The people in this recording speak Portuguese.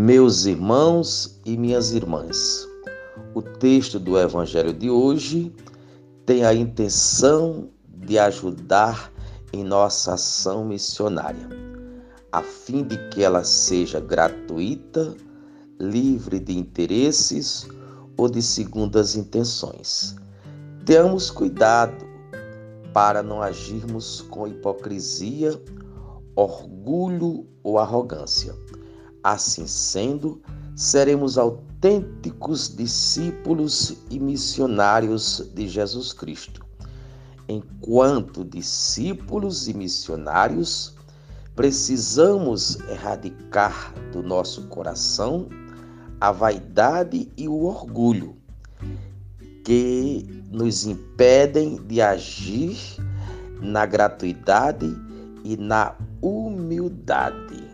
Meus irmãos e minhas irmãs, o texto do Evangelho de hoje tem a intenção de ajudar em nossa ação missionária, a fim de que ela seja gratuita, livre de interesses ou de segundas intenções. Tenhamos cuidado para não agirmos com hipocrisia, orgulho ou arrogância. Assim sendo, seremos autênticos discípulos e missionários de Jesus Cristo. Enquanto discípulos e missionários, precisamos erradicar do nosso coração a vaidade e o orgulho que nos impedem de agir na gratuidade e na humildade.